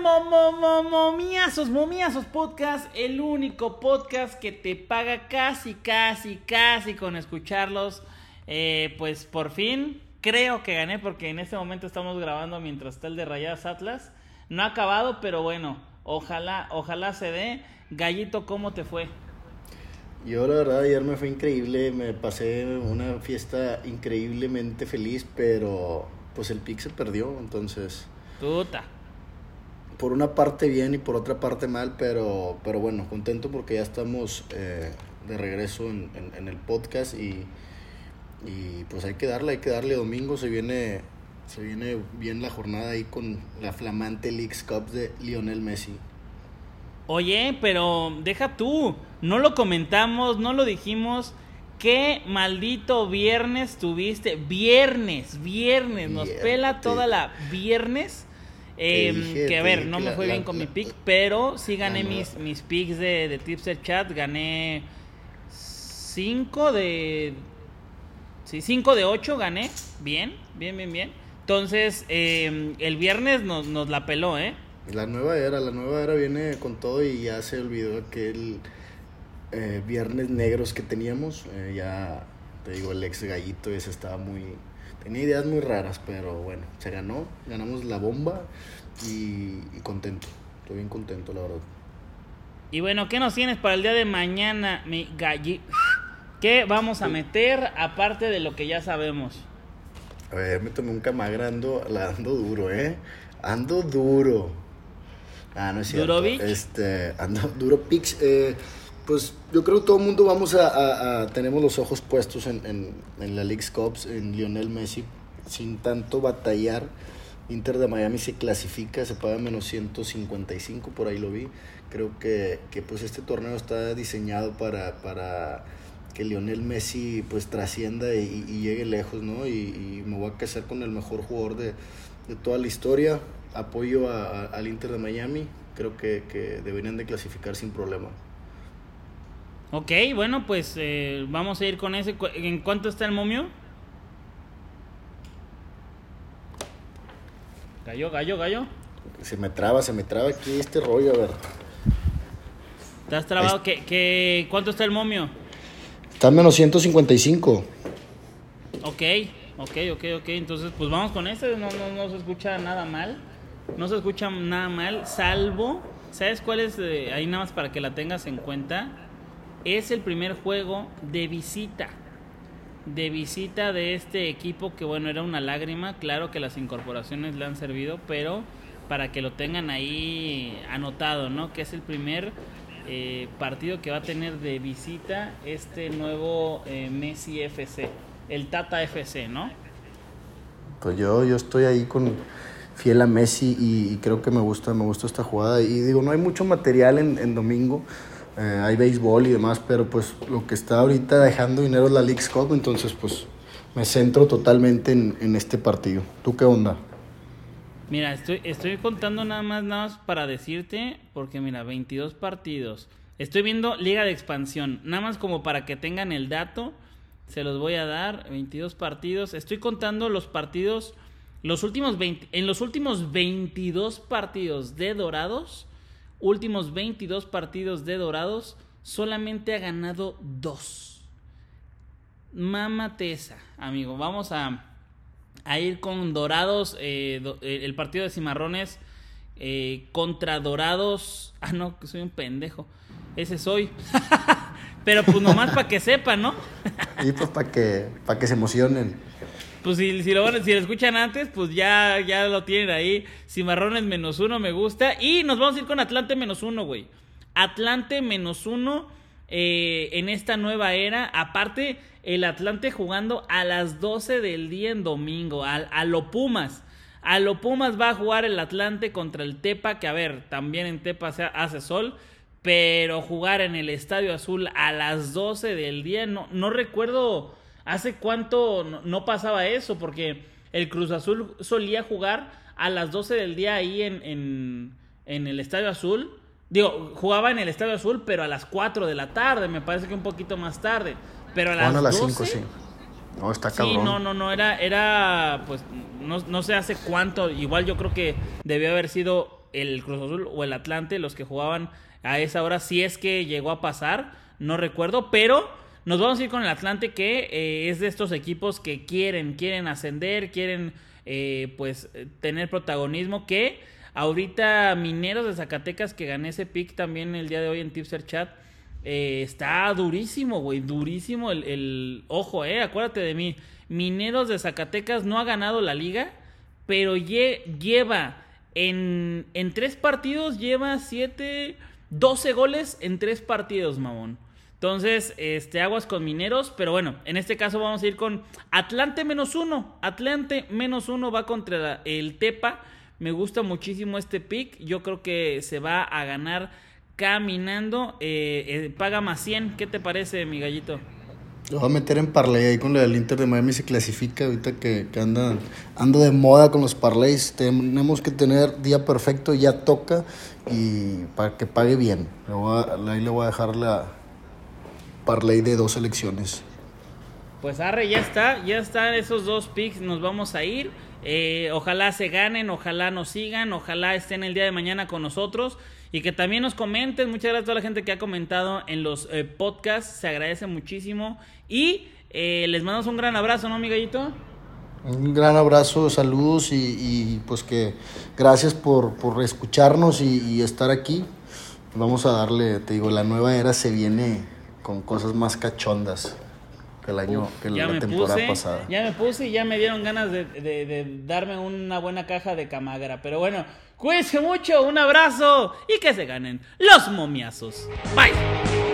momiazos, momiazos podcast, el único podcast que te paga casi, casi, casi con escucharlos. Eh, pues por fin creo que gané porque en este momento estamos grabando mientras está el de Rayadas Atlas. No ha acabado, pero bueno, ojalá, ojalá se dé. Gallito, ¿cómo te fue? Yo la verdad ayer me fue increíble, me pasé una fiesta increíblemente feliz, pero pues el pick se perdió, entonces... Puta por una parte bien y por otra parte mal, pero, pero bueno, contento porque ya estamos eh, de regreso en, el podcast y, y, pues hay que darle, hay que darle domingo, se viene, se viene bien la jornada ahí con la flamante Leagues Cup de Lionel Messi. Oye, pero deja tú, no lo comentamos, no lo dijimos. ¿Qué maldito viernes tuviste? Viernes, viernes, nos pela toda la viernes Em, que a ver, no me fue bien con mi pick, pero sí gané mis, mis picks de, de Tipster Chat. Gané 5 de. Sí, 5 de 8 gané. Bien, bien, bien, bien. Entonces, em, el viernes nos, nos la peló, ¿eh? La nueva era, la nueva era viene con todo y ya se olvidó aquel eh, viernes negros que teníamos. Eh, ya, te digo, el ex gallito ese estaba muy, Tenía ideas muy raras, pero bueno, se ganó, ganamos la bomba y, contento. Estoy bien contento, la verdad. Y bueno, ¿qué nos tienes para el día de mañana, mi galli? ¿Qué vamos a meter aparte de lo que ya sabemos? A ver, me tomé un camagra, ando, la ando duro, ¿eh? Ando duro. Ah, no es cierto. Este, ando duro pix. Eh, pues yo creo que todo el mundo vamos a, tenemos los ojos puestos en, en, la League Cups, en Lionel Messi, sin tanto batallar. Inter de Miami se clasifica, se paga menos 155, por ahí lo vi. Creo que, que pues este torneo está diseñado para, para que Lionel Messi pues trascienda y, llegue lejos, ¿no? Y, me voy a casar con el mejor jugador de, de toda la historia. Apoyo al Inter de Miami, creo que, que deberían de clasificar sin problema. Ok, bueno, pues eh, vamos a ir con ese. ¿En cuánto está el momio? Gallo, gallo, gallo. Se me traba, se me traba aquí este rollo, a ver. ¿Te trabado? ¿Qué, qué, cuánto está el momio? Está en menos 155. Ok, ok, ok, ok. Entonces, pues vamos con este. No, no, no se escucha nada mal. No se escucha nada mal, salvo. ¿Sabes cuál es? Eh, ahí nada más para que la tengas en cuenta es el primer juego de visita. De visita de este equipo que bueno, era una lágrima. Claro que las incorporaciones le han servido, pero para que lo tengan ahí anotado, ¿no? Que es el primer eh, partido que va a tener de visita este nuevo eh, Messi FC, el Tata FC, ¿no? Pues yo, yo estoy ahí con fiel a Messi y, creo que me gusta, me gusta esta jugada. Y digo, no hay mucho material en, en domingo eh, hay béisbol y demás, pero pues lo que está ahorita dejando dinero es la League Cup, entonces pues me centro totalmente en, este partido. ¿Tú qué onda? Mira, estoy, estoy contando nada más, nada más para decirte, porque mira, 22 partidos. Estoy viendo Liga de Expansión, nada más como para que tengan el dato, se los voy a dar, 22 partidos. Estoy contando los partidos, los últimos 20, en los últimos 22 partidos de Dorados, últimos 22 partidos de Dorados, solamente ha ganado dos. Mámate esa, amigo. Vamos a, a ir con Dorados, eh, eh, el partido de Cimarrones eh, contra Dorados. Ah, no, que soy un pendejo. Ese soy. Pero pues nomás para que sepan, ¿no? y pues para que, para que se emocionen. Pues si, lo, si lo escuchan antes, pues ya, ya lo tienen ahí. Cimarrones menos uno me gusta. Y nos vamos a ir con Atlante menos uno, güey. Atlante menos uno eh, en esta nueva era. Aparte, el Atlante jugando a las 12 del día en domingo. A, a lo Pumas. A lo Pumas va a jugar el Atlante contra el Tepa. Que a ver, también en Tepa se hace sol. Pero jugar en el Estadio Azul a las 12 del día. No, no recuerdo ¿Hace cuánto no, pasaba eso? Porque el Cruz Azul solía jugar a las 12 del día ahí en, en, el Estadio Azul. Digo, jugaba en el Estadio Azul, pero a las 4 de la tarde, me parece que un poquito más tarde. Pero a las, a las 5, sí. No, está cabrón. Sí, no, no, no, era, era, pues, no, no sé hace cuánto, igual yo creo que debió haber sido el Cruz Azul o el Atlante, los que jugaban a esa hora, si es que llegó a pasar, no recuerdo, pero nos vamos a ir con el Atlante que eh, es de estos equipos que quieren, quieren ascender, quieren eh, pues tener protagonismo, que ahorita Mineros de Zacatecas, que gané ese pick también el día de hoy en Tipser Chat, eh, está durísimo, güey, durísimo el, el, Ojo, eh, acuérdate de mí. Mineros de Zacatecas no ha ganado la liga, pero lleva en, en tres partidos, lleva siete, doce goles en tres partidos, mamón. Entonces, este, aguas con mineros, pero bueno, en este caso vamos a ir con Atlante menos uno. Atlante menos uno va contra el Tepa. Me gusta muchísimo este pick. Yo creo que se va a ganar caminando. Eh, eh, paga más 100. ¿Qué te parece, mi gallito? Lo voy a meter en parlay ahí con lo del Inter de Miami se clasifica ahorita que, que anda, ando de moda con los parlays. Tenemos que tener día perfecto, ya toca y para que pague bien. ahí le voy a dejar la parlay de dos elecciones. Pues arre, ya está, ya están esos dos picks, nos vamos a ir. Eh, ojalá se ganen, ojalá nos sigan, ojalá estén el día de mañana con nosotros y que también nos comenten. Muchas gracias a toda la gente que ha comentado en los eh, podcasts, se agradece muchísimo. Y eh, les mandamos un gran abrazo, ¿no, mi gallito? Un gran abrazo, saludos y, pues que gracias por, por escucharnos y, estar aquí. Vamos a darle, te digo, la nueva era se viene con cosas más cachondas que el año, que la temporada pasada. Ya me puse y ya me dieron ganas de, de darme una buena caja de camagra. Pero bueno, Cuídense mucho, un abrazo y que se ganen los momiazos. Bye.